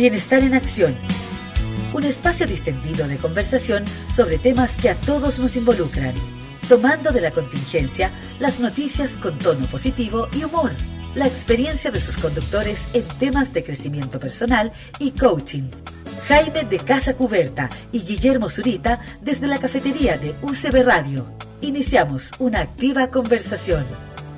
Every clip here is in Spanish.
Bienestar en Acción. Un espacio distendido de conversación sobre temas que a todos nos involucran, tomando de la contingencia las noticias con tono positivo y humor, la experiencia de sus conductores en temas de crecimiento personal y coaching. Jaime de Casa Cuberta y Guillermo Zurita desde la cafetería de UCB Radio. Iniciamos una activa conversación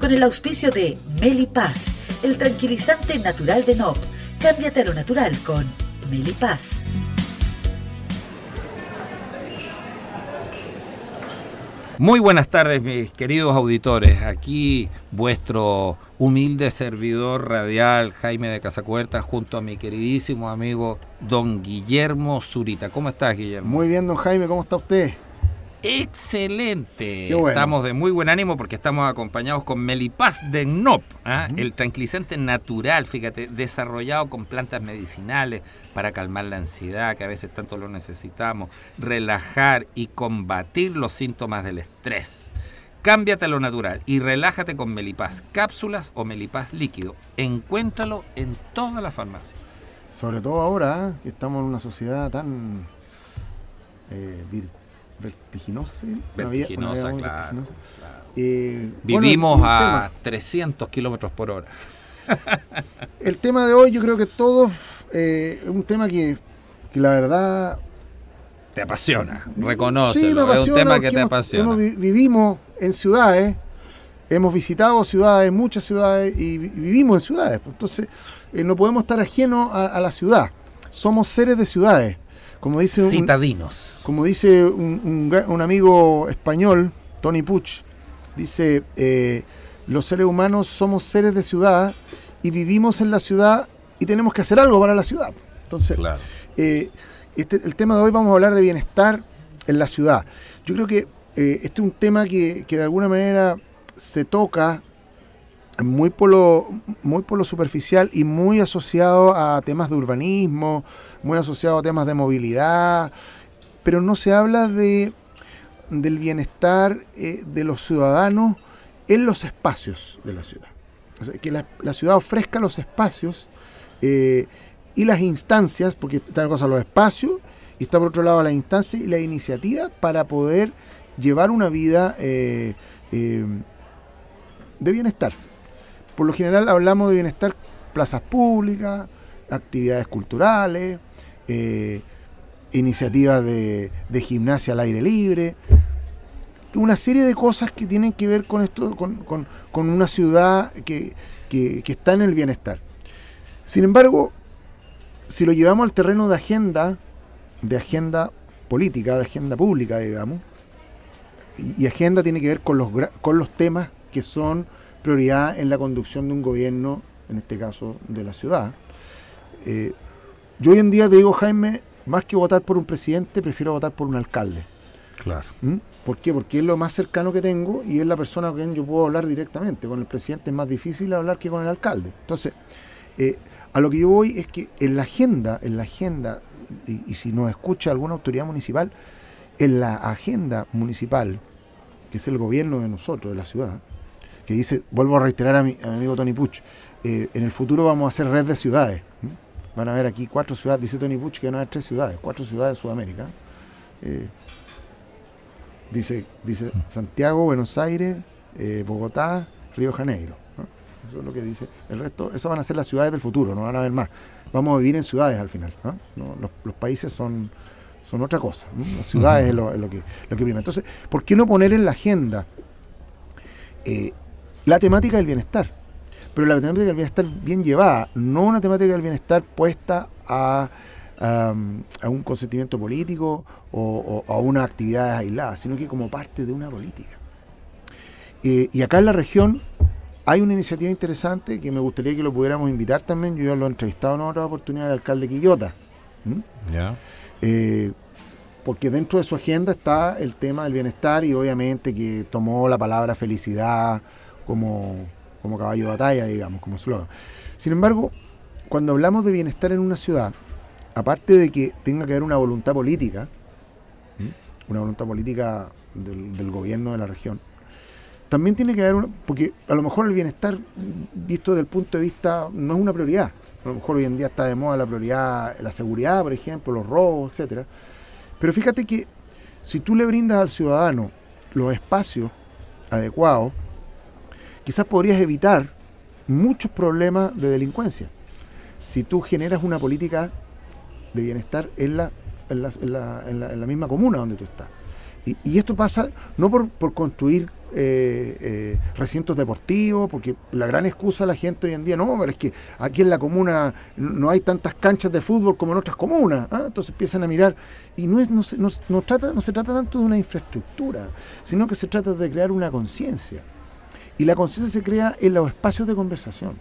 con el auspicio de Meli Paz, el tranquilizante natural de NOP. Cámbiate a lo natural con Meli Paz. Muy buenas tardes, mis queridos auditores. Aquí vuestro humilde servidor radial Jaime de Casacuerta junto a mi queridísimo amigo don Guillermo Zurita. ¿Cómo estás, Guillermo? Muy bien, don Jaime, ¿cómo está usted? Excelente. Estamos de muy buen ánimo porque estamos acompañados con Melipaz de NOP, ¿ah? el tranquilizante natural, fíjate, desarrollado con plantas medicinales para calmar la ansiedad, que a veces tanto lo necesitamos, relajar y combatir los síntomas del estrés. Cámbiate a lo natural y relájate con Melipaz cápsulas o Melipaz líquido. Encuéntralo en toda la farmacia. Sobre todo ahora ¿eh? que estamos en una sociedad tan eh, virtual vertiginosa, ¿sí? Vertiginosa, claro. Eh, Vivimos a 300 kilómetros por hora. el tema de hoy, yo creo que todo eh, es un tema que, la verdad. Te apasiona, reconoce. Sí, es un tema que te apasiona. vivimos en ciudades, hemos visitado ciudades, muchas ciudades, y vivimos en ciudades. Pues, entonces, eh, no podemos estar ajenos a la ciudad. Somos seres de ciudades. Como dice Citadinos. como dice un, amigo español, Tony Puch, dice, eh, los seres humanos somos seres de ciudad y vivimos en la ciudad y tenemos que hacer algo para la ciudad. Entonces, eh, este, el tema de hoy vamos a hablar de bienestar en la ciudad. Yo creo que eh, este es un tema que, que, de alguna manera se toca muy por, lo, muy por lo superficial y muy asociado a temas de urbanismo, muy asociado a temas de movilidad, pero no se habla de, del bienestar eh, de los ciudadanos en los espacios de la ciudad. que la, ciudad ofrezca los espacios eh, y las instancias, porque está cosa los espacios y está por otro lado la instancia y la iniciativa para poder llevar una vida eh, de bienestar. Por lo general hablamos de bienestar, plazas públicas, actividades culturales, eh, iniciativas de, gimnasia al aire libre, una serie de cosas que tienen que ver con esto, con, una ciudad que, está en el bienestar. Sin embargo, si lo llevamos al terreno de agenda, de agenda política, de agenda pública, digamos, y, agenda tiene que ver con los, temas que son prioridad en la conducción de un gobierno, en este caso de la ciudad. Eh, yo hoy en día te digo, Jaime, más que votar por un presidente, prefiero votar por un alcalde. Claro. ¿Mm? ¿Por qué? Porque es lo más cercano que tengo y es la persona con quien yo puedo hablar directamente. Con el presidente es más difícil hablar que con el alcalde. Entonces, eh, a lo que yo voy es que en la agenda, en la agenda, y, si nos escucha alguna autoridad municipal, en la agenda municipal, que es el gobierno de nosotros, de la ciudad, que dice, vuelvo a reiterar a mi, amigo Tony Puch, eh, en el futuro vamos a hacer red de ciudades. Van a ver aquí cuatro ciudades, dice Tony Puch que van a haber tres ciudades, cuatro ciudades de Sudamérica. Eh, dice, dice Santiago, Buenos Aires, eh, Bogotá, Río Janeiro. Eso es lo que dice. El resto, eso van a ser las ciudades del futuro, no van a haber más. Vamos a vivir en ciudades al final. Los, países son, son otra cosa. Las ciudades es, lo, que, lo que prima. Entonces, ¿por qué no poner en la agenda eh, la temática del bienestar? Pero la temática del bienestar bien llevada, no una temática del bienestar puesta a, un consentimiento político o, a una actividad aislada, sino que como parte de una política. Eh, y acá en la región hay una iniciativa interesante que me gustaría que lo pudiéramos invitar también. Yo ya lo he entrevistado en otra oportunidad del alcalde Quillota. Eh, porque dentro de su agenda está el tema del bienestar y obviamente que tomó la palabra felicidad como, como caballo de batalla, digamos, como slogan. Sin embargo, cuando hablamos de bienestar en una ciudad, aparte de que tenga que haber una voluntad política, una voluntad política del, gobierno de la región, también tiene que haber una, porque a lo mejor el bienestar visto desde el punto de vista no es una prioridad. A lo mejor hoy en día está de moda la prioridad, la seguridad, por ejemplo, los robos, etcétera. Pero fíjate que si tú le brindas al ciudadano los espacios adecuados, quizás podrías evitar muchos problemas de delincuencia. Si tú generas una política de bienestar en la, en la, en la, misma comuna donde tú estás. Y, esto pasa no por, por construir eh, eh, recintos deportivos, porque la gran excusa de la gente hoy en día, no, pero es que aquí en la comuna no hay tantas canchas de fútbol como en otras comunas, ¿ah? entonces empiezan a mirar, y no, es, no, no, no, trata, no se trata tanto de una infraestructura, sino que se trata de crear una conciencia. Y la conciencia se crea en los espacios de conversación.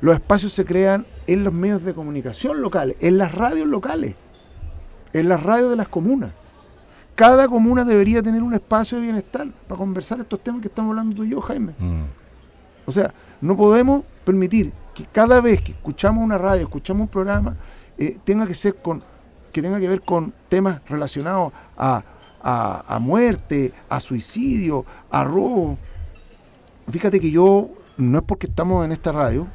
Los espacios se crean en los medios de comunicación locales, en las radios locales, en las radios de las comunas. Cada comuna debería tener un espacio de bienestar para conversar estos temas que estamos hablando tú y yo, Jaime. Mm. O sea, no podemos permitir que cada vez que escuchamos una radio, escuchamos un programa, eh, tenga que ser con que tenga que ver con temas relacionados a, muerte, a suicidio, a robo. Fíjate que yo, no es porque estamos en esta radio,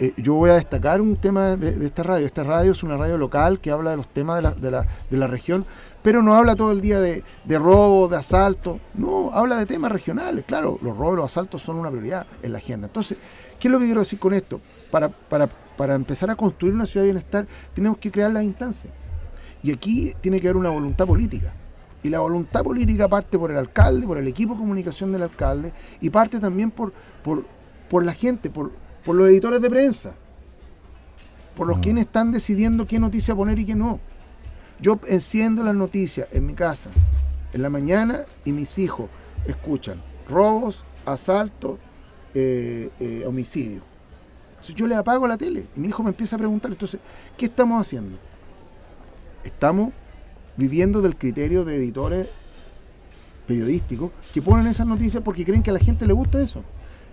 eh, yo voy a destacar un tema de, esta radio. Esta radio es una radio local que habla de los temas de la, de la, de la región, pero no habla todo el día de, de robo, de asalto. No, habla de temas regionales. Claro, los robos los asaltos son una prioridad en la agenda. Entonces, ¿qué es lo que quiero decir con esto? Para, para, para empezar a construir una ciudad de bienestar, tenemos que crear las instancias. Y aquí tiene que haber una voluntad política. Y la voluntad política parte por el alcalde, por el equipo de comunicación del alcalde, y parte también por, por, por la gente, por, por los editores de prensa, por los mm. quienes están decidiendo qué noticia poner y qué no. Yo enciendo las noticias en mi casa en la mañana y mis hijos escuchan robos, asaltos, eh, eh, homicidios. Entonces yo le apago la tele y mi hijo me empieza a preguntar, entonces, ¿qué estamos haciendo? Estamos viviendo del criterio de editores periodísticos que ponen esas noticias porque creen que a la gente le gusta eso.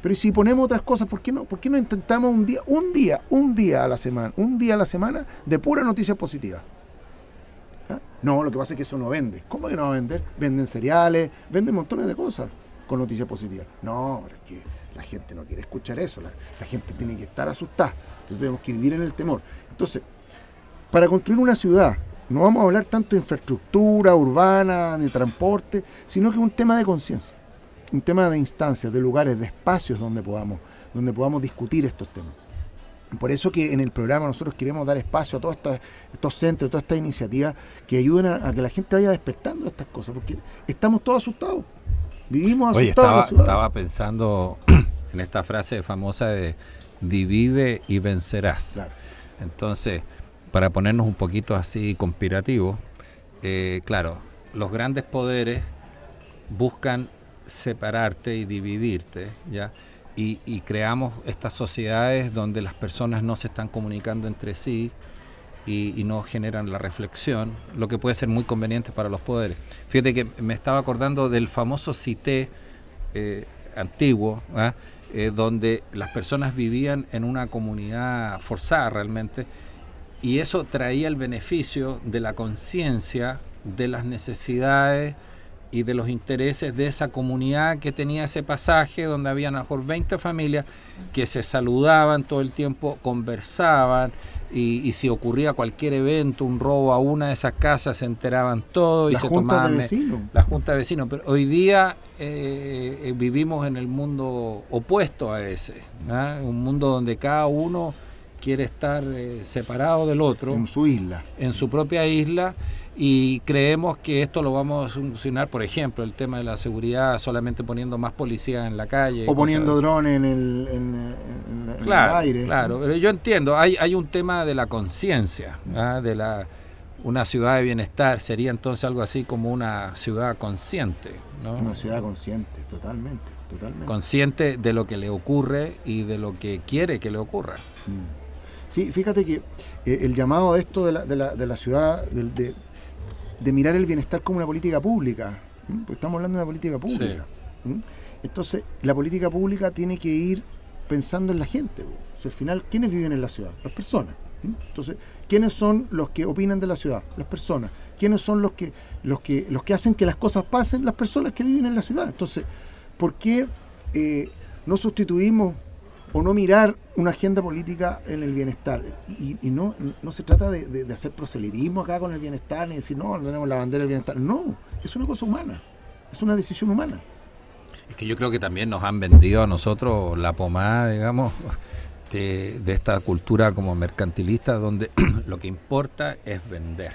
Pero si ponemos otras cosas, ¿por qué no? ¿Por qué no intentamos un día, un día, un día a la semana, un día a la semana de pura noticia positiva? ¿Ah? No, lo que pasa es que eso no vende. ¿Cómo que no va a vender? Venden cereales, venden montones de cosas con noticias positivas. No, pero es que la gente no quiere escuchar eso, la gente tiene que estar asustada. Entonces tenemos que vivir en el temor. Entonces, para construir una ciudad, no vamos a hablar tanto de infraestructura urbana, de transporte, sino que es un tema de conciencia un tema de instancias, de lugares, de espacios donde podamos, donde podamos discutir estos temas. Por eso que en el programa nosotros queremos dar espacio a todos estos, centros, a todas estas iniciativas que ayuden a, que la gente vaya despertando estas cosas, porque estamos todos asustados. Vivimos asustados. Oye, estaba, pensando en esta frase famosa de divide y vencerás. Entonces, para ponernos un poquito así conspirativos, eh, claro, los grandes poderes buscan separarte y dividirte, ¿ya? Y, creamos estas sociedades donde las personas no se están comunicando entre sí y, no generan la reflexión, lo que puede ser muy conveniente para los poderes. Fíjate que me estaba acordando del famoso cité eh, antiguo, ¿ah? eh, donde las personas vivían en una comunidad forzada realmente, y eso traía el beneficio de la conciencia de las necesidades, y de los intereses de esa comunidad que tenía ese pasaje donde había a lo mejor 20 familias que se saludaban todo el tiempo, conversaban y, si ocurría cualquier evento, un robo a una de esas casas, se enteraban todos y se junta De vecinos. La junta de vecinos. Pero hoy día eh, eh, vivimos en el mundo opuesto a ese, un mundo donde cada uno quiere estar eh, separado del otro. En su isla. En su propia isla y creemos que esto lo vamos a solucionar, por ejemplo, el tema de la seguridad solamente poniendo más policías en la calle. O poniendo drones en el, en, el aire. Claro, pero yo entiendo, hay, hay un tema de la conciencia, ¿ah? de la una ciudad de bienestar sería entonces algo así como una ciudad consciente. ¿no? Una ciudad consciente, totalmente, totalmente. Consciente de lo que le ocurre y de lo que quiere que le ocurra. Mm. Sí, fíjate que eh, el llamado de esto de la, de la, de la ciudad, de, de mirar el bienestar como una política pública. Porque estamos hablando de una política pública. Entonces, la política pública tiene que ir pensando en la gente. al final, ¿quiénes viven en la ciudad? Las personas. Entonces, ¿quiénes son los que opinan de la ciudad? Las personas. ¿Quiénes son los que, los que, los que hacen que las cosas pasen? Las personas que viven en la ciudad. Entonces, ¿por qué eh, no sustituimos o no mirar una agenda política en el bienestar? Y, no, no se trata de, hacer proselitismo acá con el bienestar, ni decir, no, no tenemos la bandera del bienestar. No, es una cosa humana, es una decisión humana. Es que yo creo que también nos han vendido a nosotros la pomada, digamos, de, de esta cultura como mercantilista, donde lo que importa es vender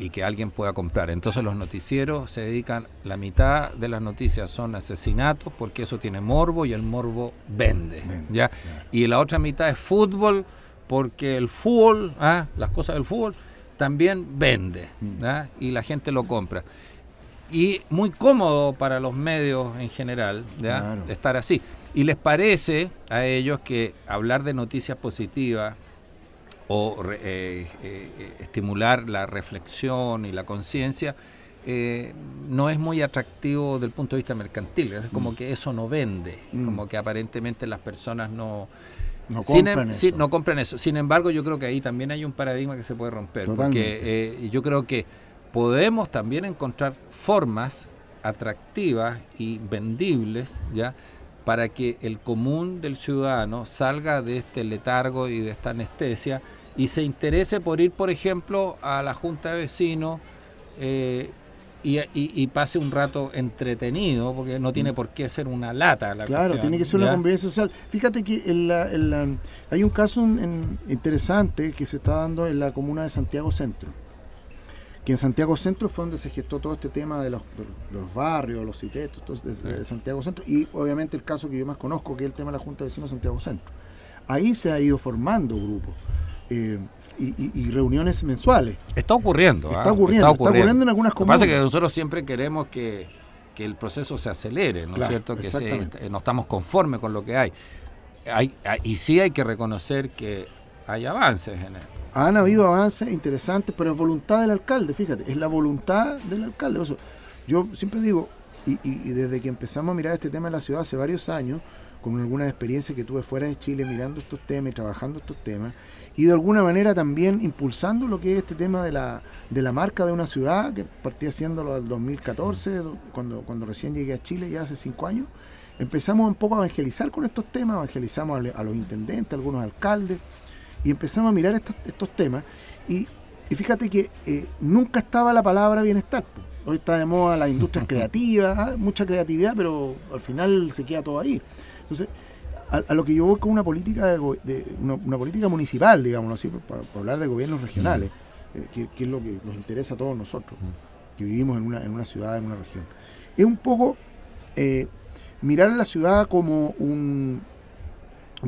y que alguien pueda comprar. Entonces los noticieros se dedican, la mitad de las noticias son asesinatos porque eso tiene morbo y el morbo vende. ¿ya? Y la otra mitad es fútbol porque el fútbol, ¿ah? las cosas del fútbol, también vende mm. y la gente lo compra. Y muy cómodo para los medios en general de estar así. Y les parece a ellos que hablar de noticias positivas, o eh, eh, estimular la reflexión y la conciencia, eh, no es muy atractivo del punto de vista mercantil. Es como mm. que eso no vende, mm. como que aparentemente las personas no... No compran, em, eso. no compran eso. Sin embargo, yo creo que ahí también hay un paradigma que se puede romper. Porque yo creo que podemos también encontrar formas atractivas y vendibles, ¿ya? para que el común del ciudadano salga de este letargo y de esta anestesia y se interese por ir, por ejemplo, a la junta de vecinos eh, y, pase un rato entretenido, porque no tiene por qué ser una lata. La claro, tiene que ser una convivencia social. Fíjate que hay un caso interesante que se está dando en la comuna de Santiago Centro. Que en Santiago Centro fue donde se gestó todo este tema de los, barrios, los citetos, de, Santiago Centro. Y obviamente el caso que yo más conozco, que es el tema de la Junta de Vecinos de Santiago Centro. Ahí se ha ido formando grupos. Eh, y, reuniones mensuales. Está ocurriendo. Está, ¿ah? ocurriendo está, ocurriendo, en algunas comunidades. Lo que pasa es que nosotros siempre queremos que, el proceso se acelere, ¿no es cierto? Que no estamos conformes con lo que hay. hay. Y sí hay que reconocer que hay avances en esto. Han habido avances interesantes, pero es voluntad del alcalde, fíjate, es la voluntad del alcalde. yo siempre digo, y, y desde que empezamos a mirar este tema en la ciudad hace varios años, con algunas experiencias que tuve fuera de Chile mirando estos temas y trabajando estos temas, y de alguna manera también impulsando lo que es este tema de la, de la marca de una ciudad, que partí haciéndolo al 2014, cuando, cuando recién llegué a Chile, ya hace cinco años. Empezamos un poco a evangelizar con estos temas, evangelizamos a, los intendentes, a algunos alcaldes, y empezamos a mirar estos, estos temas. Y, fíjate que eh, nunca estaba la palabra bienestar. Hoy está de moda la industria creativa, mucha creatividad, pero al final se queda todo ahí. Entonces, a, lo que yo voy con una política de, una, política municipal, digamos así, para, hablar de gobiernos regionales, eh, que, es lo que nos interesa a todos nosotros, que vivimos en una, en una ciudad, en una región. Es un poco eh, mirar a la ciudad como un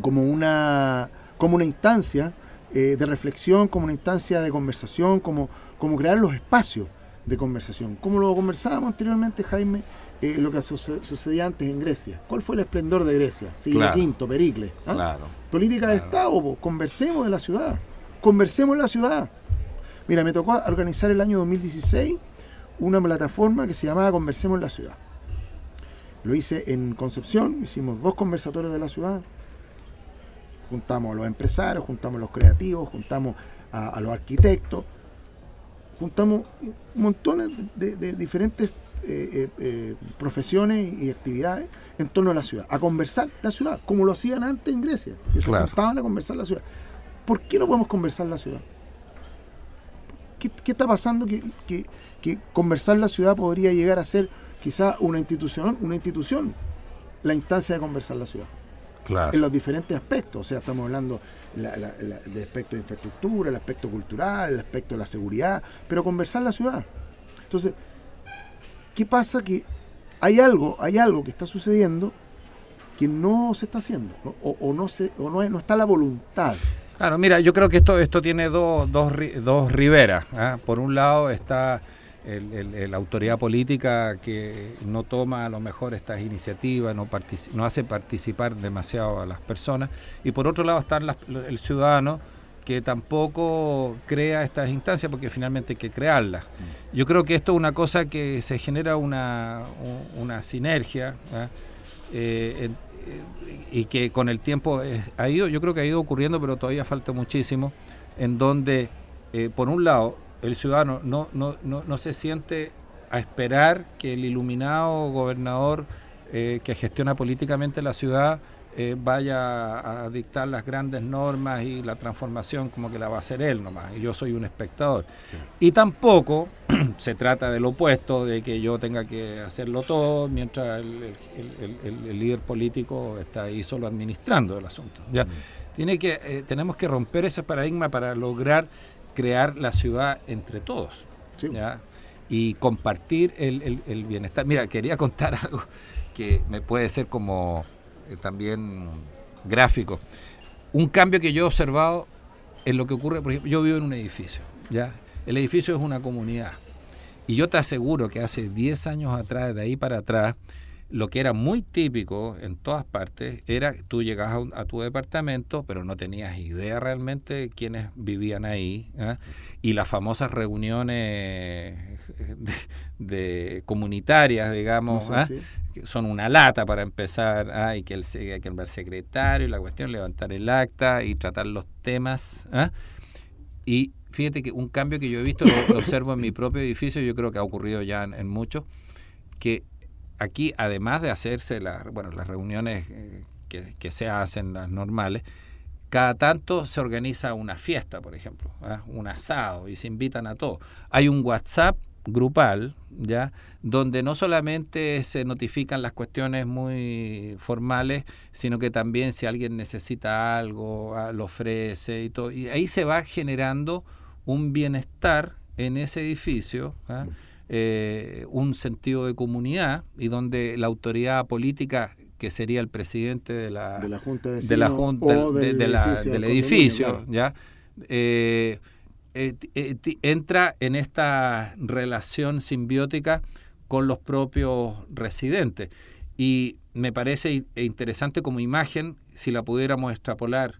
como una como una instancia eh, de reflexión, como una instancia de conversación, como, como crear los espacios de conversación. Como lo conversábamos anteriormente, Jaime, eh, lo que sucedía antes en Grecia. ¿Cuál fue el esplendor de Grecia? Siglo V, Pericles. ¿ah? Claro. Política de Estado, conversemos de la ciudad. Conversemos en la ciudad. Mira, me tocó organizar el año 2016 una plataforma que se llamaba Conversemos en la ciudad. Lo hice en Concepción, hicimos dos conversatorios de la ciudad. Juntamos a los empresarios, juntamos a los creativos, juntamos a, los arquitectos, juntamos montones de diferentes eh, eh, eh, profesiones y actividades en torno a la ciudad, a conversar la ciudad, como lo hacían antes en Grecia, que se juntaban a conversar la ciudad. ¿Por qué no podemos conversar la ciudad? ¿Qué, está pasando que, que, conversar la ciudad podría llegar a ser quizá una institución, una institución, la instancia de conversar la ciudad? En los diferentes aspectos, o sea, estamos hablando del aspecto de infraestructura, el aspecto cultural, el aspecto de la seguridad, pero conversar la ciudad. Entonces, ¿Qué pasa? Que hay algo, hay algo que está sucediendo que no se está haciendo, O, no se, o no, no está la voluntad. Claro, mira, yo creo que esto, esto tiene dos, dos, dos riberas. ¿ah? Por un lado está la autoridad política que no toma a lo mejor estas iniciativas, no, no hace participar demasiado a las personas, y por otro lado está el ciudadano que tampoco crea estas instancias porque finalmente hay que crearlas. Yo creo que esto es una cosa que se genera una, una sinergia ¿ah? eh, eh, y que con el tiempo ha ido, yo creo que ha ido ocurriendo, pero todavía falta muchísimo, en donde, eh, por un lado, el ciudadano no, no, no, no se siente a esperar que el iluminado gobernador que gestiona políticamente la ciudad eh, vaya a dictar las grandes normas y la transformación como que la va a hacer él nomás, y yo soy un espectador. Y tampoco se trata del opuesto, de que yo tenga que hacerlo todo mientras el, líder político está ahí solo administrando el asunto. ¿ya? Tiene que, eh, tenemos que romper ese paradigma para lograr crear la ciudad entre todos. ¿ya? Y compartir el bienestar. Mira, quería contar algo que me puede ser como también gráfico. Un cambio que yo he observado en lo que ocurre, por ejemplo, yo vivo en un edificio, ¿ya? El edificio es una comunidad. Y yo te aseguro que hace 10 años atrás, de ahí para atrás, lo que era muy típico en todas partes era que tú llegabas a, tu departamento, pero no tenías idea realmente de quiénes vivían ahí. ¿ah? Y las famosas reuniones de, comunitarias, digamos, ¿ah? son una lata para empezar. ¿ah? Hay, que el, hay que el secretario, la cuestión, levantar el acta y tratar los temas. Y fíjate que un cambio que yo he visto, lo, observo en mi propio edificio, yo creo que ha ocurrido ya en, en muchos, que aquí, además de hacerse bueno, las reuniones eh, que, se hacen, las normales, cada tanto se organiza una fiesta, por ejemplo, ¿ah? un asado y se invitan a todos. Hay un WhatsApp grupal, ¿ya? donde no solamente se notifican las cuestiones muy formales, sino que también si alguien necesita algo, ah, lo ofrece y todo. Y ahí se va generando un bienestar en ese edificio. ¿ah? Eh, un sentido de comunidad y donde la autoridad política que sería el presidente de la, de la Junta, de, de la junta del, edificio, ¿ya? Eh, eh, entra en esta relación simbiótica con los propios residentes. Y me parece interesante como imagen si la pudiéramos extrapolar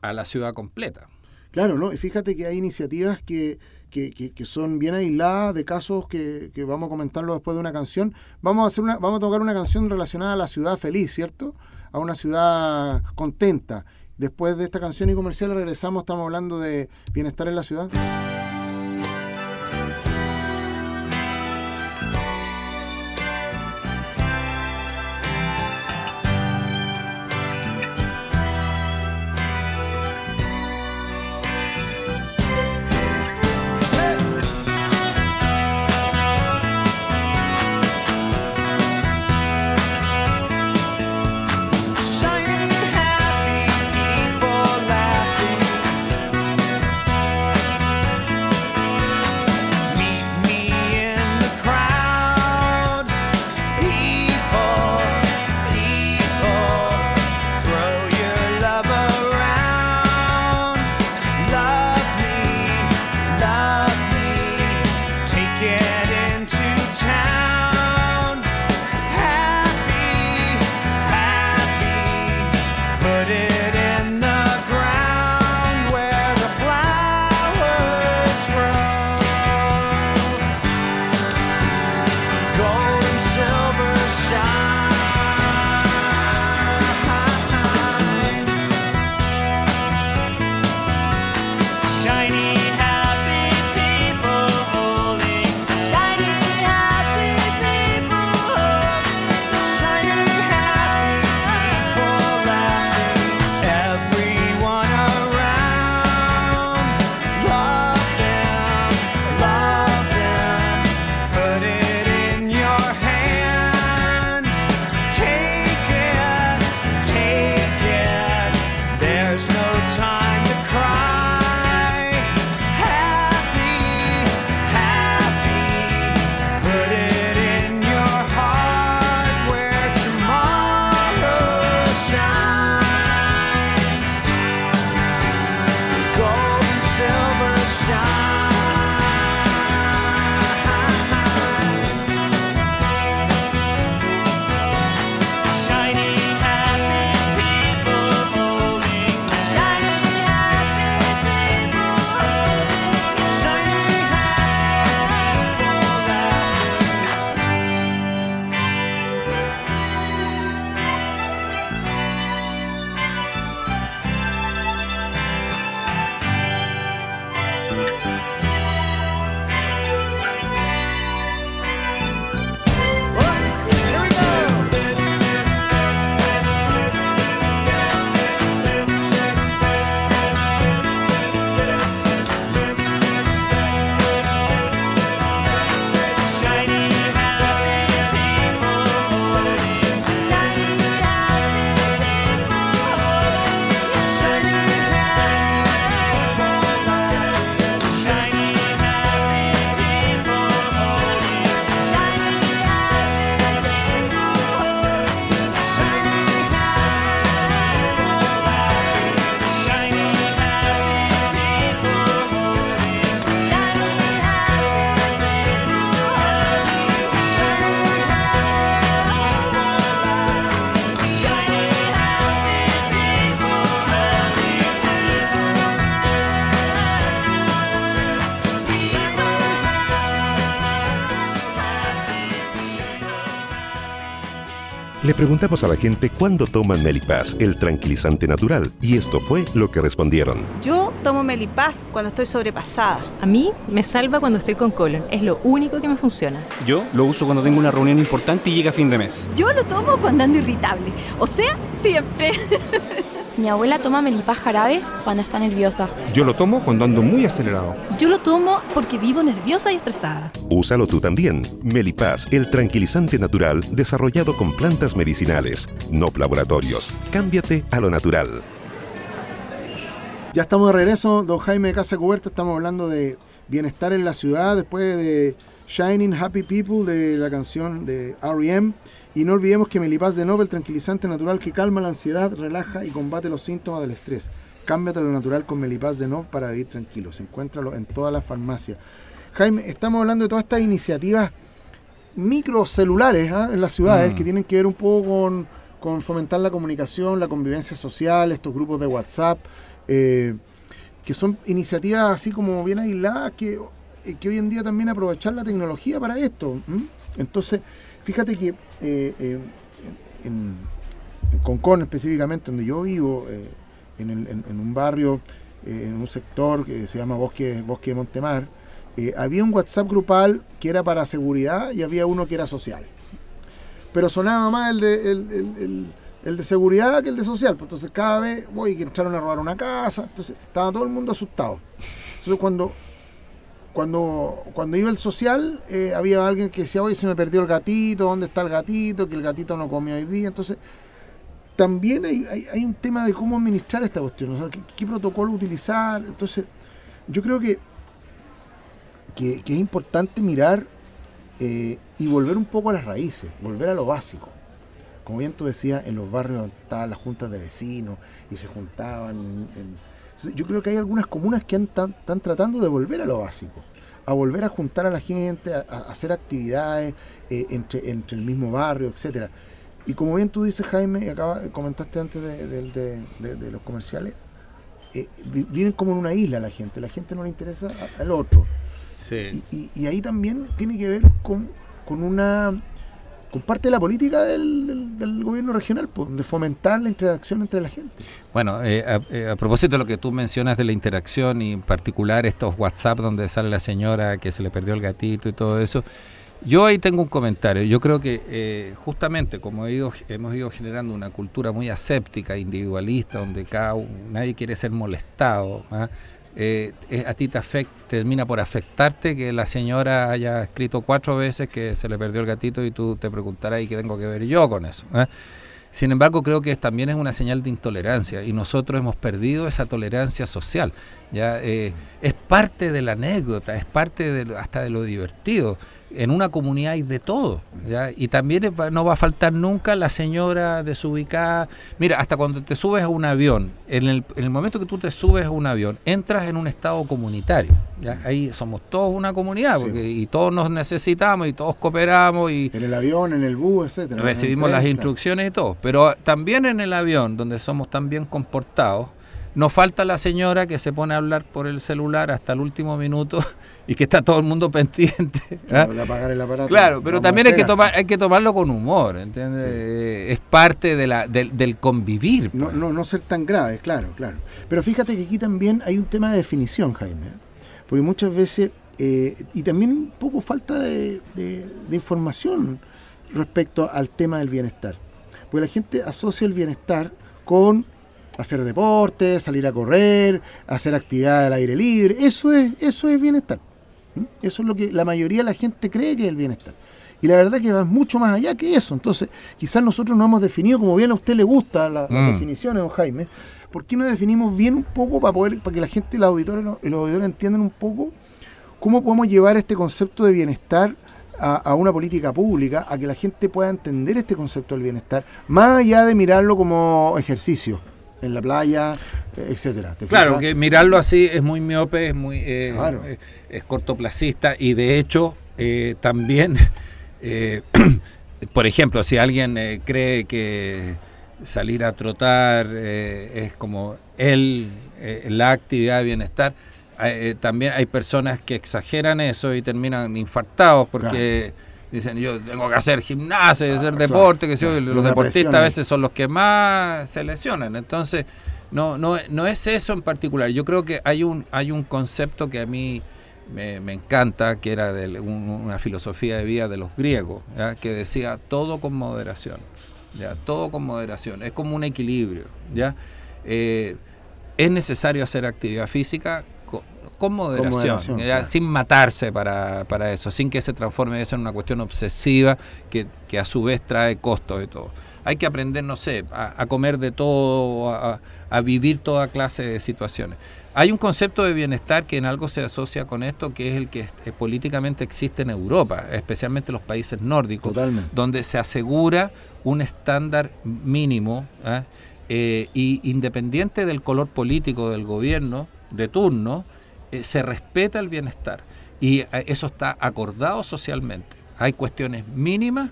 a la ciudad completa. Claro, ¿no? Y fíjate que hay iniciativas que que, son bien aisladas de casos que, vamos a comentarlo después de una canción. Vamos a, hacer una, vamos a tocar una canción relacionada a la ciudad feliz, ¿cierto? A una ciudad contenta. Después de esta canción y comercial regresamos, estamos hablando de bienestar en la ciudad. Le preguntamos a la gente cuándo toman Melipaz, el tranquilizante natural, y esto fue lo que respondieron. Yo tomo Melipaz cuando estoy sobrepasada. A mí me salva cuando estoy con colon, es lo único que me funciona. Yo lo uso cuando tengo una reunión importante y llega fin de mes. Yo lo tomo cuando ando irritable, o sea, siempre. Mi abuela toma melipaz jarabe cuando está nerviosa. Yo lo tomo cuando ando muy acelerado. Yo lo tomo porque vivo nerviosa y estresada. Úsalo tú también. Melipaz, el tranquilizante natural desarrollado con plantas medicinales, no laboratorios. Cámbiate a lo natural. Ya estamos de regreso, don Jaime de Casa Cubierta. Estamos hablando de bienestar en la ciudad después de Shining Happy People de la canción de R.E.M. Y no olvidemos que Melipaz de Nobel, tranquilizante natural que calma la ansiedad, relaja y combate los síntomas del estrés. Cámbiate lo natural con Melipaz de Nobel para vivir tranquilo. Se encuentra en todas las farmacias. Jaime, estamos hablando de todas estas iniciativas microcelulares ¿ah? en las ciudades mm. que tienen que ver un poco con, fomentar la comunicación, la convivencia social, estos grupos de WhatsApp, eh, que son iniciativas así como bien aisladas que, eh, que hoy en día también aprovechar la tecnología para esto. Entonces, Fíjate que eh, eh, en, Concón específicamente, donde yo vivo, eh, en, un barrio, en un sector que se llama Bosque, Bosque de Montemar, había un WhatsApp grupal que era para seguridad y había uno que era social. Pero sonaba más el de, el, de seguridad que el de social. Pues entonces cada vez, voy, que entraron a robar una casa. Entonces estaba todo el mundo asustado. Entonces cuando cuando, cuando iba el social, eh, había alguien que decía, oye, se me perdió el gatito, ¿dónde está el gatito? Que el gatito no comió hoy día. Entonces, también hay, hay, un tema de cómo administrar esta cuestión, o sea, qué, protocolo utilizar. Entonces, yo creo que, que, es importante mirar eh, y volver un poco a las raíces, volver a lo básico. Como bien tú decías, en los barrios estaban las juntas de vecinos y se juntaban. En, yo creo que hay algunas comunas que están tratando de volver a lo básico, a volver a juntar a la gente, a, hacer actividades eh, entre, entre el mismo barrio, etcétera. Y como bien tú dices, Jaime, y acaba, comentaste antes de, los comerciales, eh, viven como en una isla la gente, la gente no le interesa al otro. Sí. Y, ahí también tiene que ver con, con una con parte de la política del, gobierno regional, de fomentar la interacción entre la gente. Bueno, eh, eh, a, propósito de lo que tú mencionas de la interacción y en particular estos WhatsApp donde sale la señora que se le perdió el gatito y todo eso, yo ahí tengo un comentario. Yo creo que eh, justamente como hemos ido generando una cultura muy aséptica, individualista, donde cada nadie quiere ser molestado, ¿ah? Eh, a ti te termina por afectarte que la señora haya escrito cuatro veces que se le perdió el gatito y tú te preguntarás y qué tengo que ver yo con eso. ¿eh? Sin embargo, creo que también es una señal de intolerancia y nosotros hemos perdido esa tolerancia social. Ya eh, es parte de la anécdota, es parte de, hasta de lo divertido en una comunidad hay de todo. Y también no va a faltar nunca la señora desubicada. Mira, hasta cuando te subes a un avión, en el, momento que tú te subes a un avión, entras en un estado comunitario. ¿ya? Ahí somos todos una comunidad porque, y todos nos necesitamos y todos cooperamos. Y en el avión, en el bus, etcétera. Recibimos las instrucciones y todo. Pero también en el avión, donde somos tan bien comportados, nos falta la señora que se pone a hablar por el celular hasta el último minuto y que está todo el mundo pendiente. ¿ah? Claro, pero también hay que, tomar, hay que tomarlo con humor, ¿entiendes? Es parte de la, del, convivir. No, pues. no, no, ser tan grave, claro, claro. Pero fíjate que aquí también hay un tema de definición, Jaime. Porque muchas veces, eh, y también un poco falta de, de información respecto al tema del bienestar. Porque la gente asocia el bienestar con hacer deporte, salir a correr, hacer actividad al aire libre. Eso es, eso es bienestar. Eso es lo que la mayoría de la gente cree que es el bienestar. Y la verdad que va mucho más allá que eso. Entonces, quizás nosotros no hemos definido, como bien a usted le gusta la, las mm. definiciones, don Jaime, ¿por qué no definimos bien un poco para poder, para que la gente los auditores, los auditores entiendan un poco cómo podemos llevar este concepto de bienestar a, a, una política pública, a que la gente pueda entender este concepto del bienestar, más allá de mirarlo como ejercicio? En la playa, etcétera. Claro, que mirarlo así es muy miope, es muy eh, eh, es cortoplacista y de hecho eh, también, por ejemplo, si alguien cree que salir a trotar es como él, la actividad de bienestar, también hay personas que exageran eso y terminan infartados porque dicen yo tengo que hacer gimnasia, hacer deporte, que claro. los deportistas a veces son los que más se lesionan. Entonces, no, no, no es eso en particular. Yo creo que hay un, hay un concepto que a mí me, me encanta, que era de un- una filosofía de vida de los griegos, ¿ya? que decía todo con moderación. ¿ya? Todo con moderación. Es como un equilibrio. ¿ya? Eh, es necesario hacer actividad física con moderación, claro. sin matarse para, para eso, sin que se transforme eso en una cuestión obsesiva que, que a su vez trae costos y todo. Hay que aprender, no sé, a, a comer de todo, a, a vivir toda clase de situaciones. Hay un concepto de bienestar que en algo se asocia con esto, que es el que eh, políticamente existe en Europa, especialmente en los países nórdicos, Totalmente. donde se asegura un estándar mínimo ¿ah? eh, y independiente del color político del gobierno de turno, eh, se respeta el bienestar y eh, eso está acordado socialmente. Hay cuestiones mínimas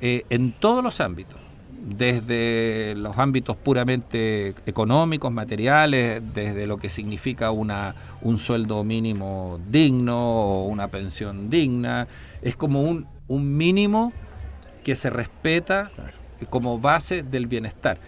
eh, en todos los ámbitos, desde los ámbitos puramente económicos, materiales, desde lo que significa una, un sueldo mínimo digno o una pensión digna. Es como un, un mínimo que se respeta como base del bienestar.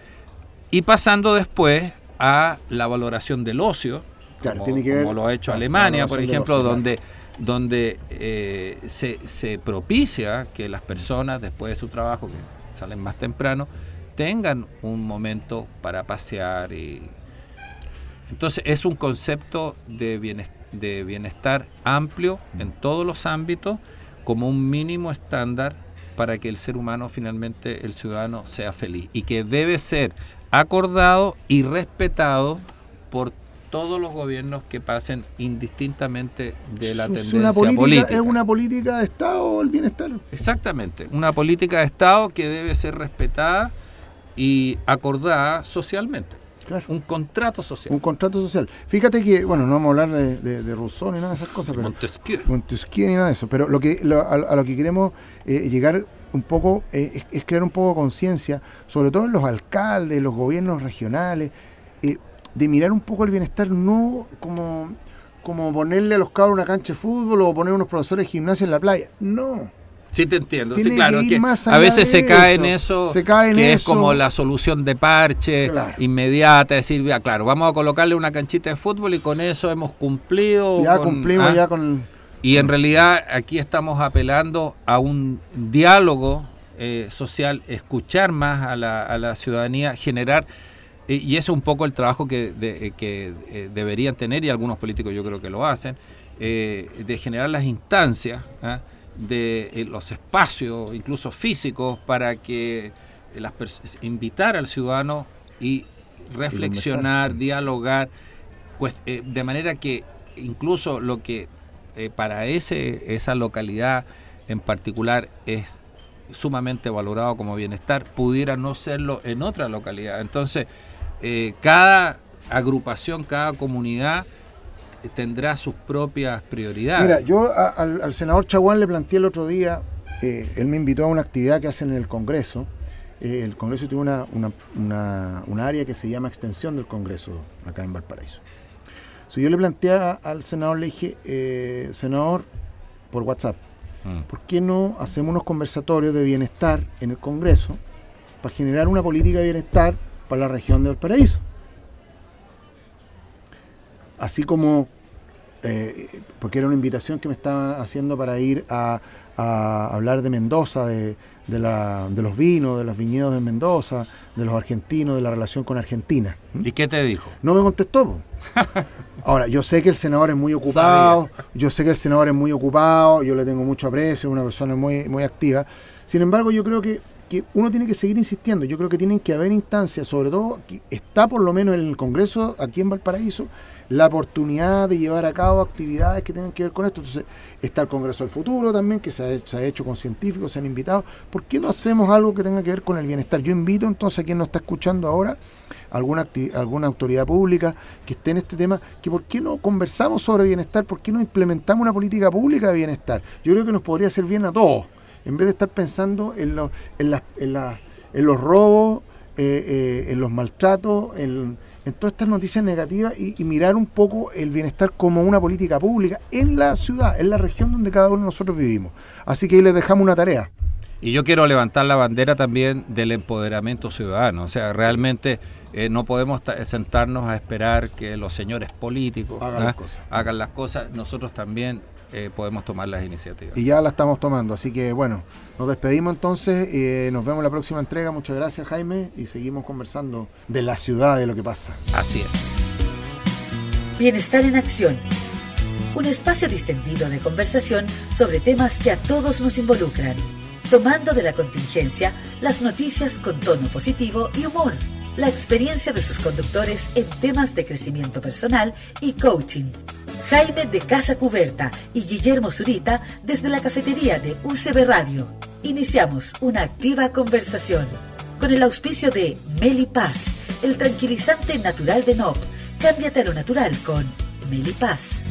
Y pasando después a la valoración del ocio, Claro, como, tiene que ver- como lo ha hecho Alemania, por ejemplo, donde, donde eh, se, se propicia que las personas después de su trabajo, que salen más temprano, tengan un momento para pasear y entonces es un concepto de bienes- de bienestar amplio en todos los ámbitos como un mínimo estándar para que el ser humano finalmente, el ciudadano, sea feliz y que debe ser acordado y respetado por todos los gobiernos que pasen indistintamente de la Es tendencia una política, política. es una política de Estado el bienestar. Exactamente, una política de Estado que debe ser respetada y acordada socialmente. Claro. Un contrato social. Un contrato social. Fíjate que, bueno, no vamos a hablar de, de, de Rousseau ni nada de esas cosas, pero Montesquieu. Montesquieu ni nada de eso, pero lo que lo- a, a lo que queremos eh, llegar un poco eh, es, es crear un poco de conciencia, sobre todo en los alcaldes, los gobiernos regionales, eh, de mirar un poco el bienestar no como, como ponerle a los cabros una cancha de fútbol o poner unos profesores de gimnasia en la playa. No. Sí, te entiendo. Sí, claro, que a veces se cae en eso. eso, Se cae en que es como la solución de parche Claro. inmediata, decir, ya, claro, vamos a colocarle una canchita de fútbol y con eso hemos cumplido. Ya con- cumplimos ah, ya con... Y en realidad aquí estamos apelando a un diálogo eh, social, escuchar más a la, a la ciudadanía, generar, y eso es un poco el trabajo que, de- eh, que eh, deberían tener, y algunos políticos yo creo que lo hacen, eh, de generar las instancias, ¿ah? de los espacios, incluso físicos, para que las invitar al ciudadano y reflexionar, dialogar, pues, de manera que incluso lo que para ese, esa localidad en particular es sumamente valorado como bienestar, pudiera no serlo en otra localidad. Entonces, eh, cada agrupación, cada comunidad eh, tendrá sus propias prioridades. Mira, yo a- al, al senador Chaguán le planteé el otro día, eh, él me invitó a una actividad que hacen en el Congreso. Eh, el Congreso tiene una, una, una- un área que se llama extensión del Congreso acá en Valparaíso. So, yo le planteé a- al senador, le dije, eh, senador, por WhatsApp, Mm. ¿por qué no hacemos unos conversatorios de bienestar en el Congreso para generar una política de bienestar para la región de Valparaíso? Así como, eh, porque era una invitación que me estaba haciendo para ir a, a hablar de Mendoza, de, de la- de los vinos, de los viñedos de Mendoza, de los argentinos, de la relación con Argentina. ¿Y qué te dijo? No me contestó. Ahora, yo sé que el senador es muy ocupado, yo sé que el senador es muy ocupado, yo le tengo mucho aprecio, es una persona muy, muy activa. Sin embargo, yo creo que, que uno tiene que seguir insistiendo. Yo creo que tienen que haber instancias, sobre todo, que está por lo menos en el Congreso, aquí en Valparaíso, la oportunidad de llevar a cabo actividades que tengan que ver con esto. Entonces, está el Congreso del Futuro también, que se ha, hecho- con científicos, se han invitado. ¿Por qué no hacemos algo que tenga que ver con el bienestar? Yo invito entonces a quien nos está escuchando ahora, alguna, alguna autoridad pública que esté en este tema, que por qué no conversamos sobre bienestar, por qué no implementamos una política pública de bienestar. Yo creo que nos podría hacer bien a todos, en vez de estar pensando en, lo- en, las- en, las- en los robos, eh, en los maltratos, en, todas estas noticias negativas y, mirar un poco el bienestar como una política pública en la ciudad, en la región donde cada uno de nosotros vivimos. Así que ahí les dejamos una tarea. Y yo quiero levantar la bandera también del empoderamiento ciudadano. O sea, realmente eh, no podemos sentarnos a esperar que los señores políticos hagan, ¿ah? las cosas. Nosotros también eh, podemos tomar las iniciativas. Y ya la estamos tomando. Así que bueno, nos despedimos entonces. Eh, nos vemos en la próxima entrega. Muchas gracias Jaime. Y seguimos conversando de la ciudad, de lo que pasa. Así es. Bienestar en acción. Un espacio distendido de conversación sobre temas que a todos nos involucran tomando de la contingencia las noticias con tono positivo y humor, la experiencia de sus conductores en temas de crecimiento personal y coaching. Jaime de Casa Cuberta y Guillermo Zurita desde la cafetería de UCB Radio. Iniciamos una activa conversación con el auspicio de Meli Paz, el tranquilizante natural de NOP. Cámbiate a lo natural con Meli Paz.